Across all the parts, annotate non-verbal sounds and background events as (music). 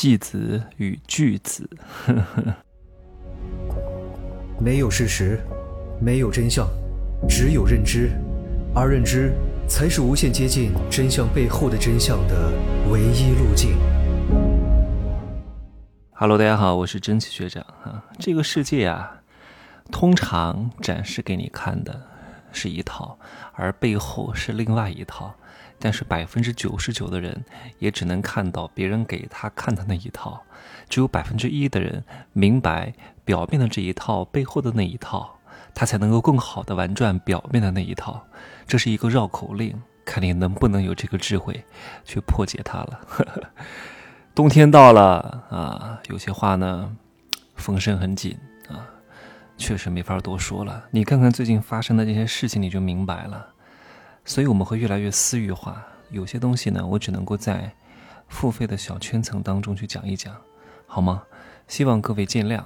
戏子与巨子。(laughs) 没有事实，没有真相，只有认知，而认知才是无限接近真相背后的真相的唯一路径。Hello，大家好，我是真奇学长啊。这个世界啊，通常展示给你看的是一套，而背后是另外一套。但是百分之九十九的人也只能看到别人给他看的那一套，只有百分之一的人明白表面的这一套背后的那一套，他才能够更好的玩转表面的那一套。这是一个绕口令，看你能不能有这个智慧去破解它了。(laughs) 冬天到了啊，有些话呢，风声很紧啊，确实没法多说了。你看看最近发生的这些事情，你就明白了。所以我们会越来越私域化，有些东西呢，我只能够在付费的小圈层当中去讲一讲，好吗？希望各位见谅。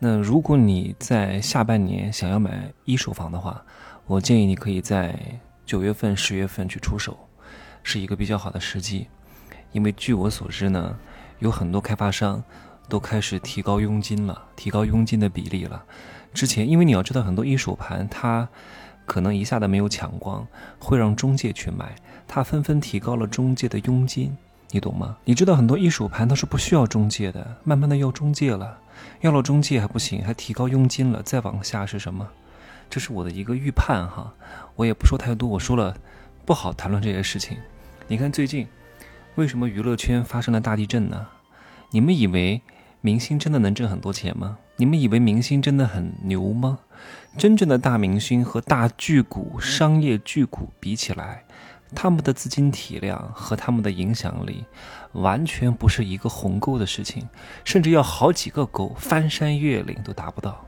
那如果你在下半年想要买一手房的话，我建议你可以在九月份、十月份去出手，是一个比较好的时机。因为据我所知呢，有很多开发商都开始提高佣金了，提高佣金的比例了。之前，因为你要知道，很多一手盘它。可能一下子没有抢光，会让中介去买，他纷纷提高了中介的佣金，你懂吗？你知道很多一手盘它是不需要中介的，慢慢的要中介了，要了中介还不行，还提高佣金了，再往下是什么？这是我的一个预判哈，我也不说太多，我说了不好谈论这些事情。你看最近为什么娱乐圈发生了大地震呢？你们以为明星真的能挣很多钱吗？你们以为明星真的很牛吗？真正的大明星和大巨股、商业巨股比起来，他们的资金体量和他们的影响力，完全不是一个鸿沟的事情，甚至要好几个沟，翻山越岭都达不到。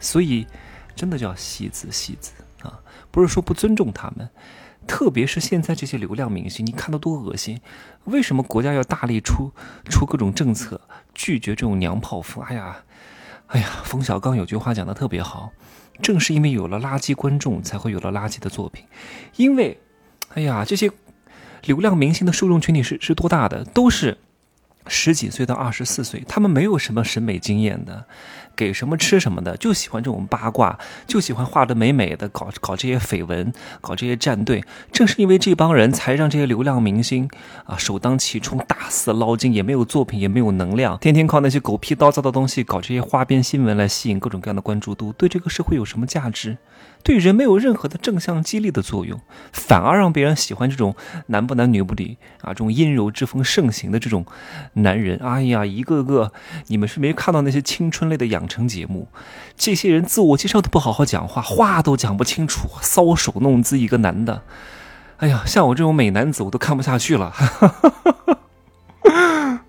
所以，真的叫戏子戏子啊！不是说不尊重他们，特别是现在这些流量明星，你看到多恶心？为什么国家要大力出出各种政策，拒绝这种娘炮风？哎呀，哎呀，冯小刚有句话讲的特别好。正是因为有了垃圾观众，才会有了垃圾的作品。因为，哎呀，这些流量明星的受众群体是是多大的？都是十几岁到二十四岁，他们没有什么审美经验的。给什么吃什么的，就喜欢这种八卦，就喜欢画的美美的，搞搞这些绯闻，搞这些战队。正是因为这帮人才让这些流量明星啊首当其冲，大肆捞金，也没有作品，也没有能量，天天靠那些狗屁叨叨的东西搞这些花边新闻来吸引各种各样的关注度，对这个社会有什么价值？对人没有任何的正向激励的作用，反而让别人喜欢这种男不男女不女啊，这种阴柔之风盛行的这种男人。哎呀，一个个，你们是没看到那些青春类的养成节目，这些人自我介绍都不好好讲话，话都讲不清楚，搔首弄姿，一个男的。哎呀，像我这种美男子，我都看不下去了。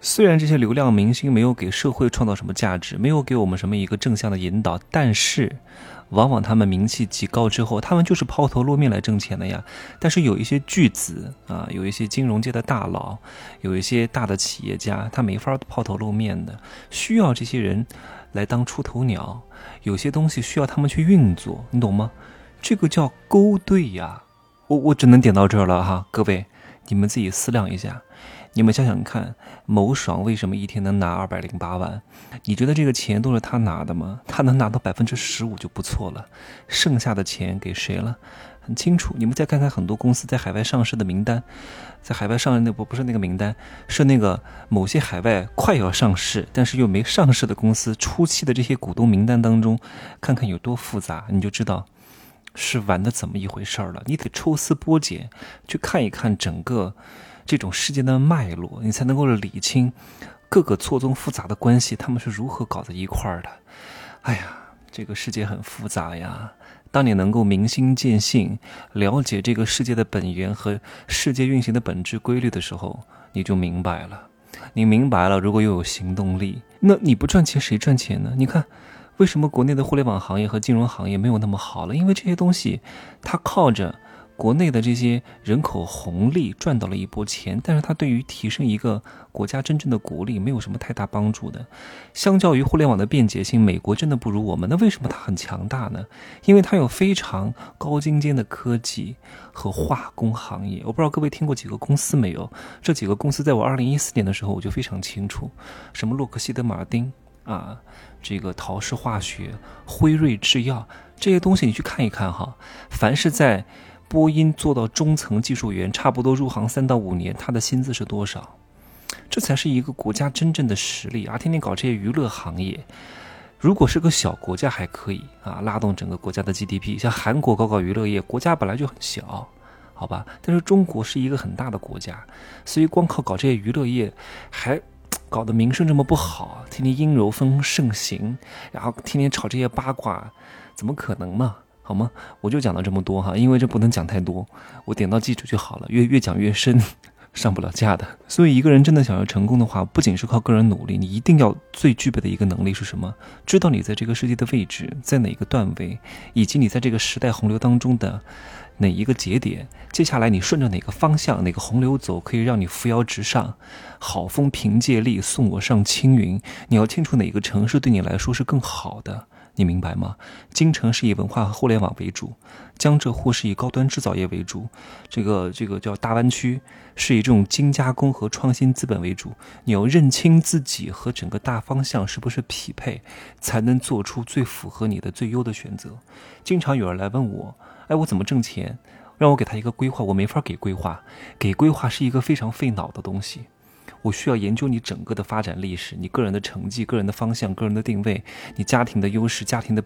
虽然这些流量明星没有给社会创造什么价值，没有给我们什么一个正向的引导，但是。往往他们名气极高之后，他们就是抛头露面来挣钱的呀。但是有一些巨子啊，有一些金融界的大佬，有一些大的企业家，他没法抛头露面的，需要这些人来当出头鸟。有些东西需要他们去运作，你懂吗？这个叫勾兑呀。我我只能点到这儿了哈，各位，你们自己思量一下。你们想想看，某爽为什么一天能拿二百零八万？你觉得这个钱都是他拿的吗？他能拿到百分之十五就不错了，剩下的钱给谁了？很清楚。你们再看看很多公司在海外上市的名单，在海外上市那不不是那个名单，是那个某些海外快要上市但是又没上市的公司初期的这些股东名单当中，看看有多复杂，你就知道是玩的怎么一回事儿了。你得抽丝剥茧去看一看整个。这种事件的脉络，你才能够理清各个错综复杂的关系，他们是如何搞在一块儿的。哎呀，这个世界很复杂呀。当你能够明心见性，了解这个世界的本源和世界运行的本质规律的时候，你就明白了。你明白了，如果又有行动力，那你不赚钱谁赚钱呢？你看，为什么国内的互联网行业和金融行业没有那么好了？因为这些东西，它靠着。国内的这些人口红利赚到了一波钱，但是它对于提升一个国家真正的国力没有什么太大帮助的。相较于互联网的便捷性，美国真的不如我们。那为什么它很强大呢？因为它有非常高精尖的科技和化工行业。我不知道各位听过几个公司没有？这几个公司在我二零一四年的时候我就非常清楚，什么洛克希德马丁啊，这个陶氏化学、辉瑞制药这些东西，你去看一看哈。凡是在波音做到中层技术员，差不多入行三到五年，他的薪资是多少？这才是一个国家真正的实力啊！天天搞这些娱乐行业，如果是个小国家还可以啊，拉动整个国家的 GDP。像韩国搞搞娱乐业，国家本来就很小，好吧？但是中国是一个很大的国家，所以光靠搞这些娱乐业，还搞得名声这么不好，天天阴柔风盛行，然后天天炒这些八卦，怎么可能嘛？好吗？我就讲到这么多哈，因为这不能讲太多，我点到即止就好了。越越讲越深，(laughs) 上不了架的。所以一个人真的想要成功的话，不仅是靠个人努力，你一定要最具备的一个能力是什么？知道你在这个世界的位置在哪个段位，以及你在这个时代洪流当中的哪一个节点。接下来你顺着哪个方向、哪个洪流走，可以让你扶摇直上。好风凭借力，送我上青云。你要清楚哪个城市对你来说是更好的。你明白吗？京城是以文化和互联网为主，江浙沪是以高端制造业为主，这个这个叫大湾区是以这种精加工和创新资本为主。你要认清自己和整个大方向是不是匹配，才能做出最符合你的最优的选择。经常有人来问我，哎，我怎么挣钱？让我给他一个规划，我没法给规划，给规划是一个非常费脑的东西。我需要研究你整个的发展历史，你个人的成绩、个人的方向、个人的定位，你家庭的优势、家庭的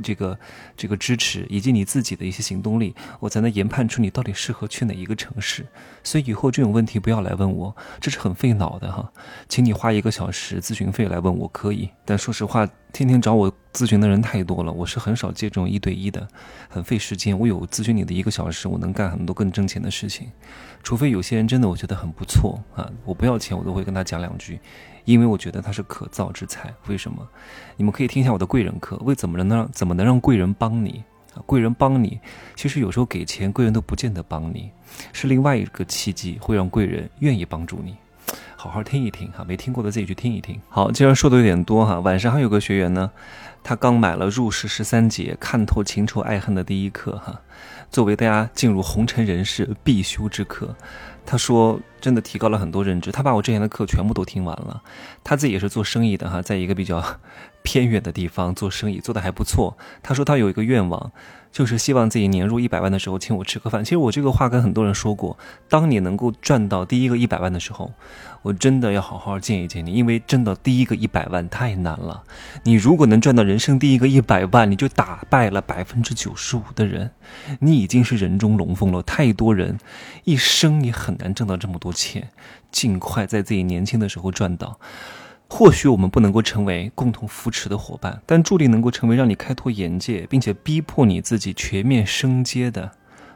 这个这个支持，以及你自己的一些行动力，我才能研判出你到底适合去哪一个城市。所以以后这种问题不要来问我，这是很费脑的哈。请你花一个小时咨询费来问我可以，但说实话，天天找我咨询的人太多了，我是很少接这种一对一的，很费时间。我有咨询你的一个小时，我能干很多更挣钱的事情。除非有些人真的我觉得很不错啊，我不要钱我都会跟他讲两句，因为我觉得他是可造之才。为什么？你们可以听一下我的贵人课，为怎么能让怎么能让贵人帮你啊？贵人帮你，其实有时候给钱贵人都不见得帮你，是另外一个契机会让贵人愿意帮助你。好好听一听哈，没听过的自己去听一听。好，既然说的有点多哈，晚上还有个学员呢，他刚买了入世十三节，看透情仇爱恨的第一课哈。作为大家进入红尘人世必修之课，他说真的提高了很多认知。他把我之前的课全部都听完了，他自己也是做生意的哈，在一个比较 (laughs) 偏远的地方做生意，做的还不错。他说他有一个愿望。就是希望自己年入一百万的时候请我吃个饭。其实我这个话跟很多人说过，当你能够赚到第一个一百万的时候，我真的要好好见一见你，因为真的第一个一百万太难了。你如果能赚到人生第一个一百万，你就打败了百分之九十五的人，你已经是人中龙凤了。太多人一生你很难挣到这么多钱，尽快在自己年轻的时候赚到。或许我们不能够成为共同扶持的伙伴，但注定能够成为让你开拓眼界，并且逼迫你自己全面升阶的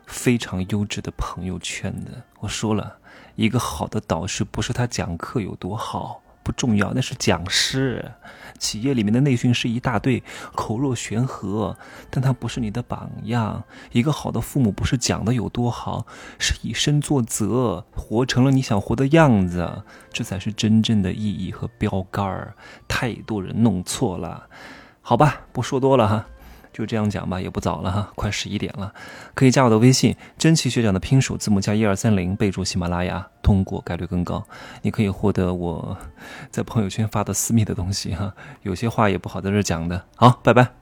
非常优质的朋友圈的。我说了一个好的导师，不是他讲课有多好。不重要，那是讲师。企业里面的内训师一大堆，口若悬河，但他不是你的榜样。一个好的父母不是讲的有多好，是以身作则，活成了你想活的样子，这才是真正的意义和标杆儿。太多人弄错了，好吧，不说多了哈。就这样讲吧，也不早了哈，快十一点了，可以加我的微信，真奇学长的拼手字母加一二三零，备注喜马拉雅，通过概率更高。你可以获得我在朋友圈发的私密的东西哈，有些话也不好在这讲的。好，拜拜。